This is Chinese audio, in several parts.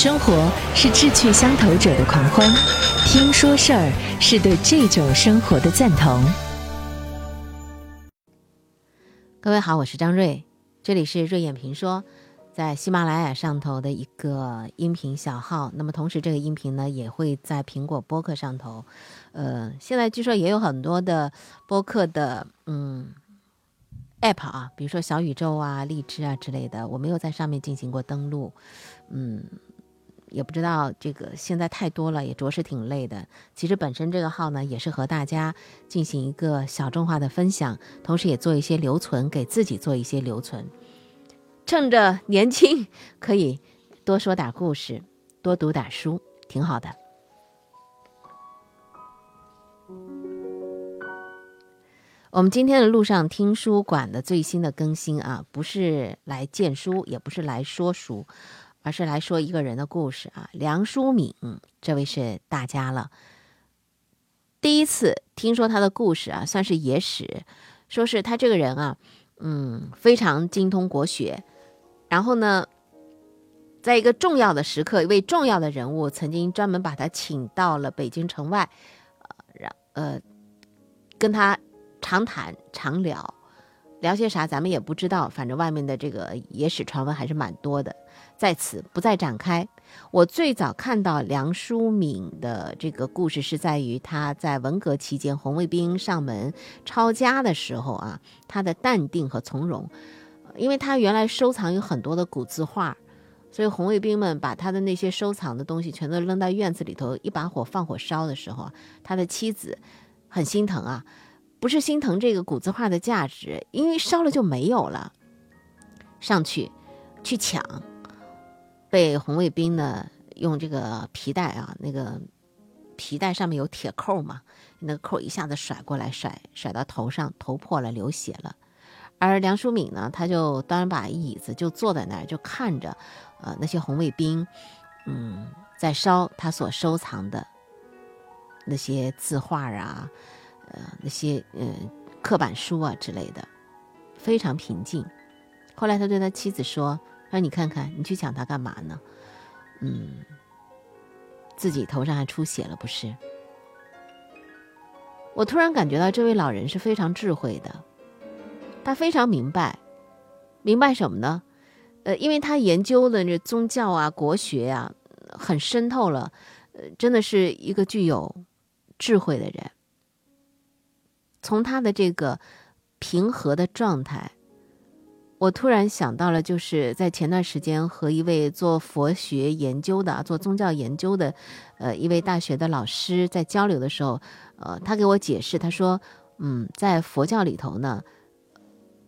生活是志趣相投者的狂欢，听说事儿是对这种生活的赞同。各位好，我是张瑞，这里是瑞眼评说，在喜马拉雅上头的一个音频小号。那么同时，这个音频呢也会在苹果播客上头。呃，现在据说也有很多的播客的嗯 app 啊，比如说小宇宙啊、荔枝啊之类的，我没有在上面进行过登录。嗯。也不知道这个现在太多了，也着实挺累的。其实本身这个号呢，也是和大家进行一个小众化的分享，同时也做一些留存，给自己做一些留存。趁着年轻，可以多说点故事，多读点书，挺好的。我们今天的路上听书馆的最新的更新啊，不是来荐书，也不是来说书。而是来说一个人的故事啊，梁淑敏这位是大家了。第一次听说他的故事啊，算是野史。说是他这个人啊，嗯，非常精通国学。然后呢，在一个重要的时刻，一位重要的人物曾经专门把他请到了北京城外，呃，让呃跟他长谈长聊，聊些啥咱们也不知道。反正外面的这个野史传闻还是蛮多的。在此不再展开。我最早看到梁淑敏的这个故事，是在于他在文革期间红卫兵上门抄家的时候啊，他的淡定和从容。因为他原来收藏有很多的古字画，所以红卫兵们把他的那些收藏的东西全都扔到院子里头，一把火放火烧的时候，他的妻子很心疼啊，不是心疼这个古字画的价值，因为烧了就没有了，上去去抢。被红卫兵呢用这个皮带啊，那个皮带上面有铁扣嘛，那个扣一下子甩过来，甩甩到头上，头破了，流血了。而梁淑敏呢，他就端把椅子就坐在那儿，就看着，呃，那些红卫兵，嗯，在烧他所收藏的那些字画啊，呃，那些嗯刻板书啊之类的，非常平静。后来他对他妻子说。让你看看，你去抢他干嘛呢？嗯，自己头上还出血了，不是？我突然感觉到这位老人是非常智慧的，他非常明白，明白什么呢？呃，因为他研究的这宗教啊、国学呀，很深透了，呃，真的是一个具有智慧的人。从他的这个平和的状态。我突然想到了，就是在前段时间和一位做佛学研究的、做宗教研究的，呃，一位大学的老师在交流的时候，呃，他给我解释，他说，嗯，在佛教里头呢，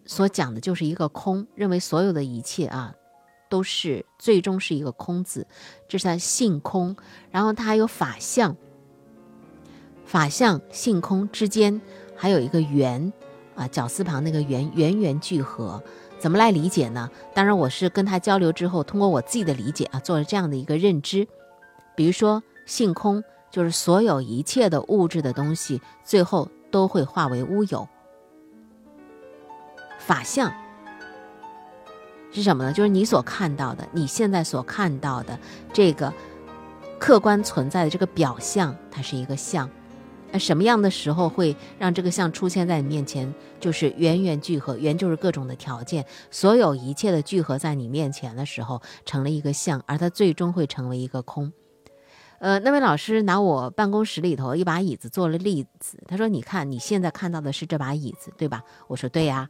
所讲的就是一个空，认为所有的一切啊，都是最终是一个空字，这是他性空，然后他还有法相，法相性空之间还有一个圆，啊，绞丝旁那个圆，圆圆聚合。怎么来理解呢？当然，我是跟他交流之后，通过我自己的理解啊，做了这样的一个认知。比如说，性空就是所有一切的物质的东西，最后都会化为乌有。法相是什么呢？就是你所看到的，你现在所看到的这个客观存在的这个表象，它是一个相。那什么样的时候会让这个像出现在你面前？就是圆圆聚合，圆就是各种的条件，所有一切的聚合在你面前的时候，成了一个像，而它最终会成为一个空。呃，那位老师拿我办公室里头一把椅子做了例子，他说：“你看，你现在看到的是这把椅子，对吧？”我说：“对呀，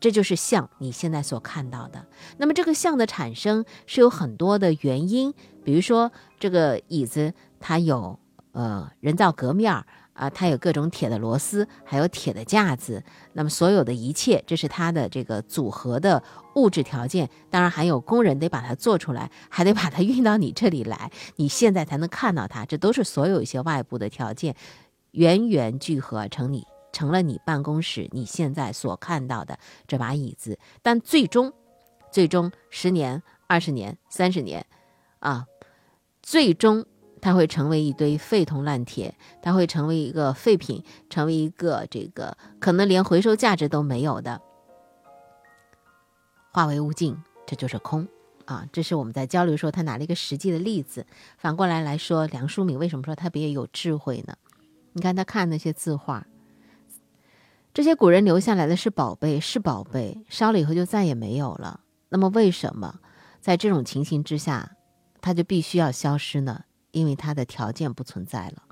这就是像你现在所看到的。那么这个像的产生是有很多的原因，比如说这个椅子它有呃人造革面儿。”啊，它有各种铁的螺丝，还有铁的架子。那么所有的一切，这是它的这个组合的物质条件。当然还有工人得把它做出来，还得把它运到你这里来，你现在才能看到它。这都是所有一些外部的条件，源源聚合成你成了你办公室你现在所看到的这把椅子。但最终，最终十年、二十年、三十年，啊，最终。它会成为一堆废铜烂铁，它会成为一个废品，成为一个这个可能连回收价值都没有的，化为无尽，这就是空啊，这是我们在交流说他拿了一个实际的例子。反过来来说，梁漱溟为什么说他别有智慧呢？你看他看那些字画，这些古人留下来的是宝贝，是宝贝，烧了以后就再也没有了。那么为什么在这种情形之下，它就必须要消失呢？因为他的条件不存在了，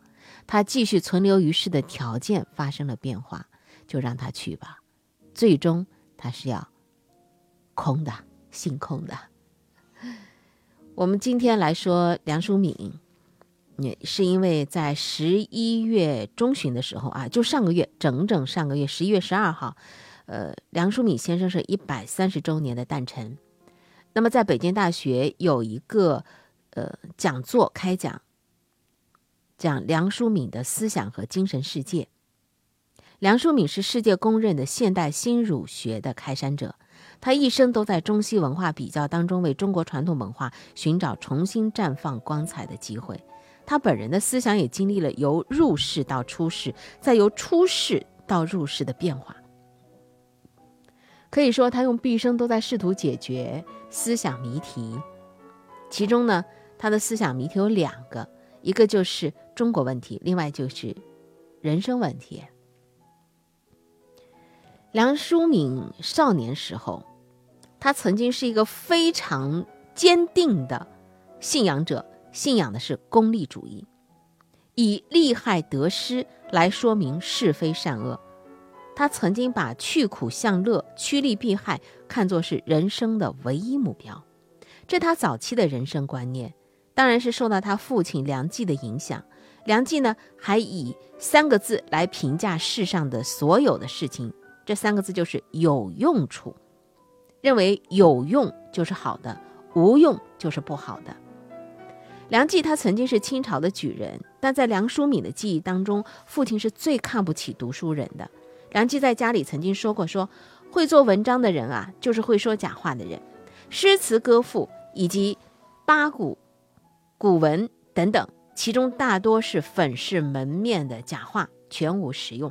他继续存留于世的条件发生了变化，就让他去吧。最终他是要空的，心空的。我们今天来说梁漱溟，也是因为在十一月中旬的时候啊，就上个月，整整上个月十一月十二号，呃，梁漱溟先生是一百三十周年的诞辰。那么在北京大学有一个呃讲座开讲，讲梁漱溟的思想和精神世界。梁漱溟是世界公认的现代新儒学的开山者。他一生都在中西文化比较当中，为中国传统文化寻找重新绽放光彩的机会。他本人的思想也经历了由入世到出世，再由出世到入世的变化。可以说，他用毕生都在试图解决思想谜题。其中呢，他的思想谜题有两个，一个就是中国问题，另外就是人生问题。梁漱溟少年时候，他曾经是一个非常坚定的信仰者，信仰的是功利主义，以利害得失来说明是非善恶。他曾经把去苦向乐、趋利避害看作是人生的唯一目标，这他早期的人生观念，当然是受到他父亲梁冀的影响。梁冀呢，还以三个字来评价世上的所有的事情。这三个字就是有用处，认为有用就是好的，无用就是不好的。梁冀他曾经是清朝的举人，但在梁漱溟的记忆当中，父亲是最看不起读书人的。梁冀在家里曾经说过：“说会做文章的人啊，就是会说假话的人，诗词歌赋以及八股、古文等等，其中大多是粉饰门面的假话，全无实用。”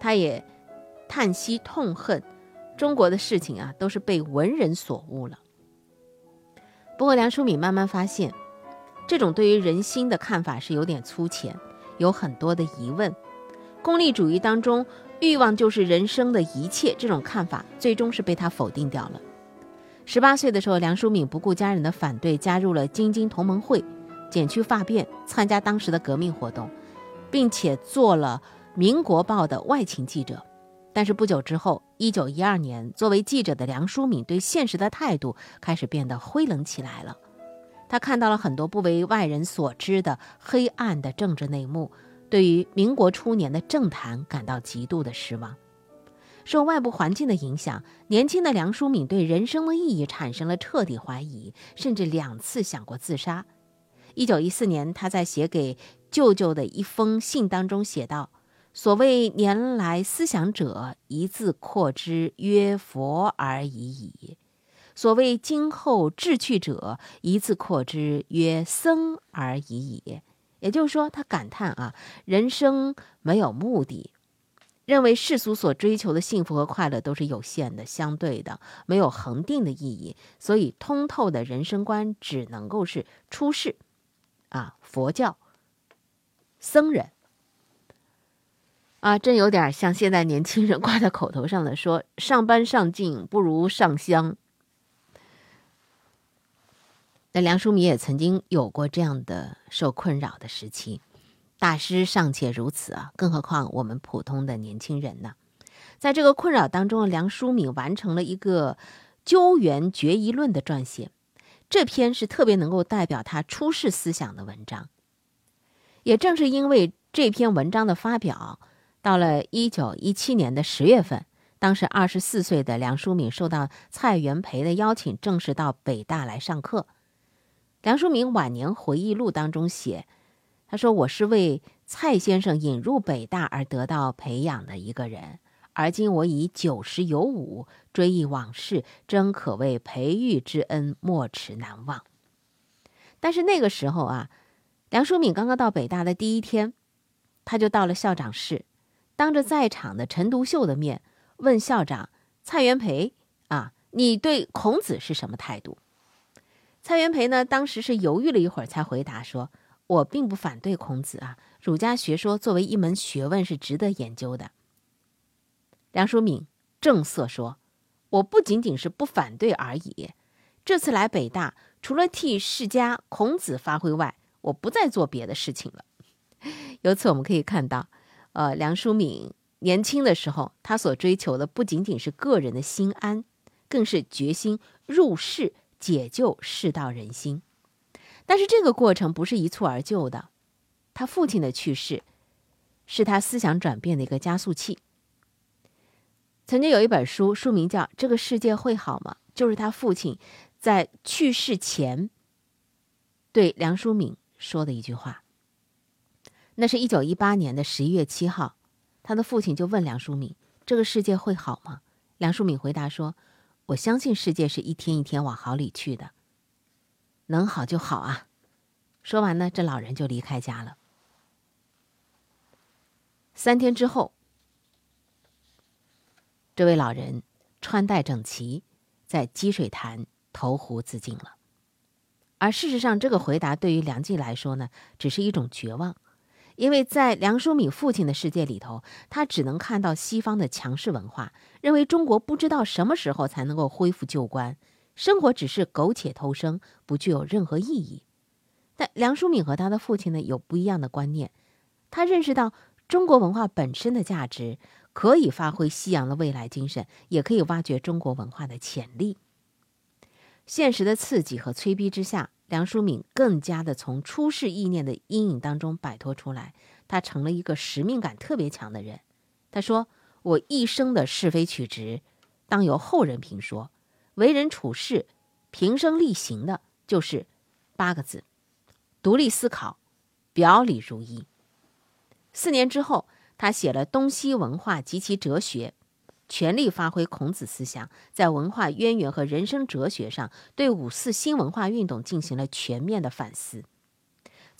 他也。叹息痛恨，中国的事情啊，都是被文人所误了。不过梁漱溟慢慢发现，这种对于人心的看法是有点粗浅，有很多的疑问。功利主义当中，欲望就是人生的一切，这种看法最终是被他否定掉了。十八岁的时候，梁漱溟不顾家人的反对，加入了京津同盟会，剪去发辫，参加当时的革命活动，并且做了《民国报》的外勤记者。但是不久之后，一九一二年，作为记者的梁漱溟对现实的态度开始变得灰冷起来了。他看到了很多不为外人所知的黑暗的政治内幕，对于民国初年的政坛感到极度的失望。受外部环境的影响，年轻的梁漱溟对人生的意义产生了彻底怀疑，甚至两次想过自杀。一九一四年，他在写给舅舅的一封信当中写道。所谓年来思想者，一字扩之曰佛而已矣；所谓今后志趣者，一字扩之曰僧而已矣。也就是说，他感叹啊，人生没有目的，认为世俗所追求的幸福和快乐都是有限的、相对的，没有恒定的意义。所以，通透的人生观只能够是出世，啊，佛教僧人。啊，真有点像现在年轻人挂在口头上的说“上班上进不如上香”。那梁漱溟也曾经有过这样的受困扰的时期，大师尚且如此啊，更何况我们普通的年轻人呢？在这个困扰当中，梁漱溟完成了一个《究源决疑论》的撰写，这篇是特别能够代表他出世思想的文章。也正是因为这篇文章的发表。到了一九一七年的十月份，当时二十四岁的梁漱溟受到蔡元培的邀请，正式到北大来上课。梁漱溟晚年回忆录当中写：“他说我是为蔡先生引入北大而得到培养的一个人，而今我已九十有五，追忆往事，真可谓培育之恩没齿难忘。”但是那个时候啊，梁漱溟刚刚到北大的第一天，他就到了校长室。当着在场的陈独秀的面，问校长蔡元培：“啊，你对孔子是什么态度？”蔡元培呢，当时是犹豫了一会儿，才回答说：“我并不反对孔子啊，儒家学说作为一门学问是值得研究的。”梁漱溟正色说：“我不仅仅是不反对而已，这次来北大，除了替世家孔子发挥外，我不再做别的事情了。”由此我们可以看到，呃，梁漱溟年轻的时候，他所追求的不仅仅是个人的心安，更是决心入世。解救世道人心，但是这个过程不是一蹴而就的。他父亲的去世，是他思想转变的一个加速器。曾经有一本书，书名叫《这个世界会好吗》，就是他父亲在去世前对梁漱溟说的一句话。那是一九一八年的十一月七号，他的父亲就问梁漱溟：“这个世界会好吗？”梁漱溟回答说。我相信世界是一天一天往好里去的，能好就好啊！说完呢，这老人就离开家了。三天之后，这位老人穿戴整齐，在积水潭投湖自尽了。而事实上，这个回答对于梁冀来说呢，只是一种绝望。因为在梁漱溟父亲的世界里头，他只能看到西方的强势文化，认为中国不知道什么时候才能够恢复旧观，生活只是苟且偷生，不具有任何意义。但梁漱溟和他的父亲呢，有不一样的观念，他认识到中国文化本身的价值，可以发挥西洋的未来精神，也可以挖掘中国文化的潜力。现实的刺激和催逼之下。梁漱溟更加的从出世意念的阴影当中摆脱出来，他成了一个使命感特别强的人。他说：“我一生的是非曲直，当由后人评说；为人处事，平生力行的，就是八个字：独立思考，表里如一。”四年之后，他写了《东西文化及其哲学》。全力发挥孔子思想，在文化渊源和人生哲学上，对五四新文化运动进行了全面的反思。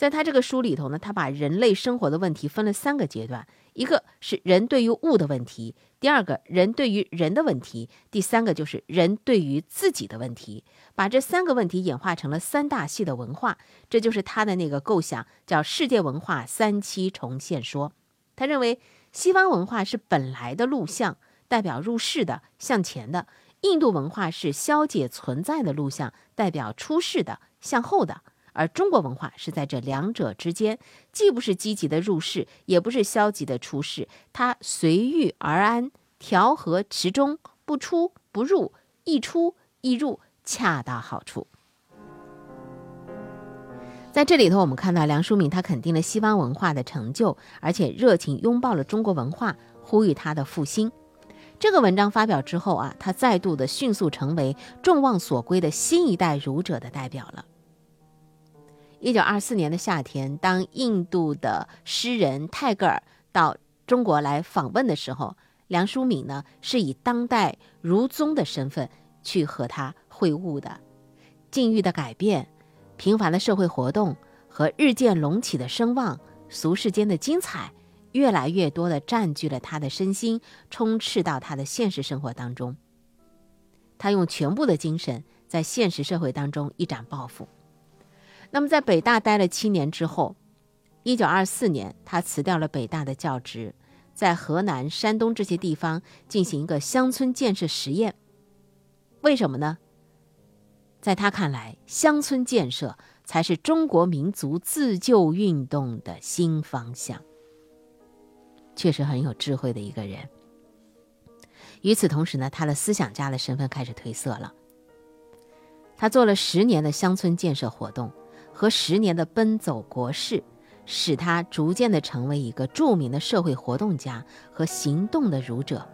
在他这个书里头呢，他把人类生活的问题分了三个阶段：一个是人对于物的问题，第二个人对于人的问题，第三个就是人对于自己的问题。把这三个问题演化成了三大系的文化，这就是他的那个构想，叫世界文化三期重现说。他认为西方文化是本来的录像。代表入世的向前的印度文化是消解存在的录像，代表出世的向后的；而中国文化是在这两者之间，既不是积极的入世，也不是消极的出世，它随遇而安，调和其中，不出不入，一出一入，恰到好处。在这里头，我们看到梁漱溟他肯定了西方文化的成就，而且热情拥抱了中国文化，呼吁它的复兴。这个文章发表之后啊，他再度的迅速成为众望所归的新一代儒者的代表了。一九二四年的夏天，当印度的诗人泰戈尔到中国来访问的时候，梁漱溟呢是以当代儒宗的身份去和他会晤的。境遇的改变、平凡的社会活动和日渐隆起的声望、俗世间的精彩。越来越多的占据了他的身心，充斥到他的现实生活当中。他用全部的精神在现实社会当中一展抱负。那么，在北大待了七年之后，一九二四年，他辞掉了北大的教职，在河南、山东这些地方进行一个乡村建设实验。为什么呢？在他看来，乡村建设才是中国民族自救运动的新方向。确实很有智慧的一个人。与此同时呢，他的思想家的身份开始褪色了。他做了十年的乡村建设活动和十年的奔走国事，使他逐渐的成为一个著名的社会活动家和行动的儒者。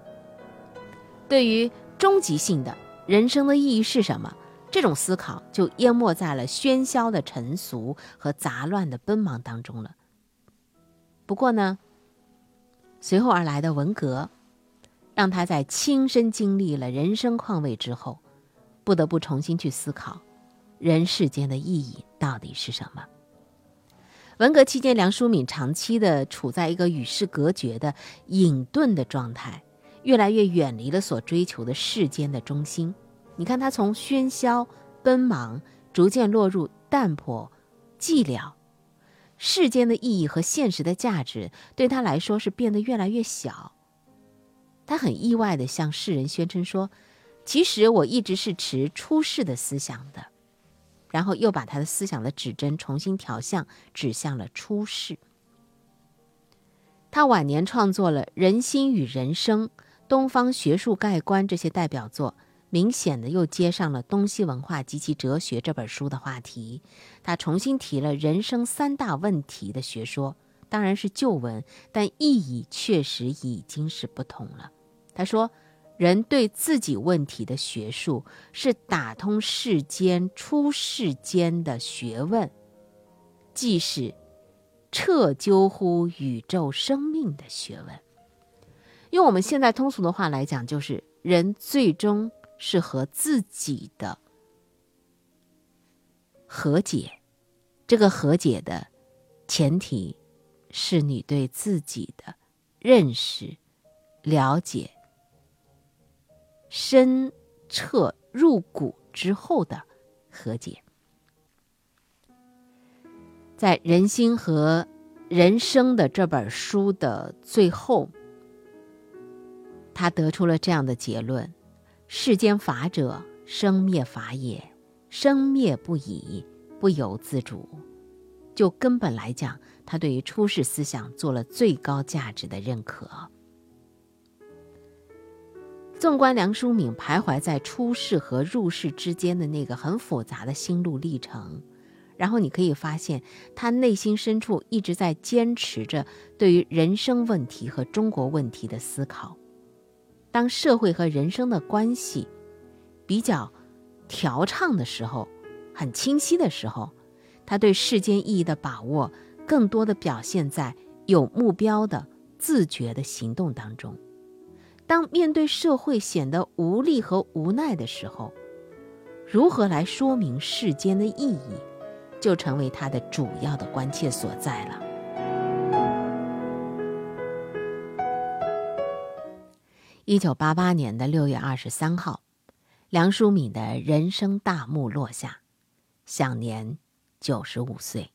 对于终极性的人生的意义是什么，这种思考就淹没在了喧嚣的尘俗和杂乱的奔忙当中了。不过呢。随后而来的文革，让他在亲身经历了人生况味之后，不得不重新去思考人世间的意义到底是什么。文革期间，梁漱溟长期的处在一个与世隔绝的隐遁的状态，越来越远离了所追求的世间的中心。你看，他从喧嚣奔忙逐渐落入淡泊、寂寥。世间的意义和现实的价值对他来说是变得越来越小。他很意外地向世人宣称说：“其实我一直是持出世的思想的。”然后又把他的思想的指针重新调向，指向了出世。他晚年创作了《人心与人生》《东方学术概观》这些代表作。明显的又接上了东西文化及其哲学这本书的话题，他重新提了人生三大问题的学说，当然是旧文，但意义确实已经是不同了。他说，人对自己问题的学术是打通世间出世间的学问，既是彻究乎宇宙生命的学问。用我们现在通俗的话来讲，就是人最终。是和自己的和解，这个和解的前提是你对自己的认识、了解深彻入骨之后的和解。在人心和人生的这本书的最后，他得出了这样的结论。世间法者，生灭法也。生灭不已，不由自主。就根本来讲，他对于出世思想做了最高价值的认可。纵观梁漱溟徘徊在出世和入世之间的那个很复杂的心路历程，然后你可以发现，他内心深处一直在坚持着对于人生问题和中国问题的思考。当社会和人生的关系比较调畅的时候，很清晰的时候，他对世间意义的把握更多的表现在有目标的自觉的行动当中。当面对社会显得无力和无奈的时候，如何来说明世间的意义，就成为他的主要的关切所在了。一九八八年的六月二十三号，梁漱溟的人生大幕落下，享年九十五岁。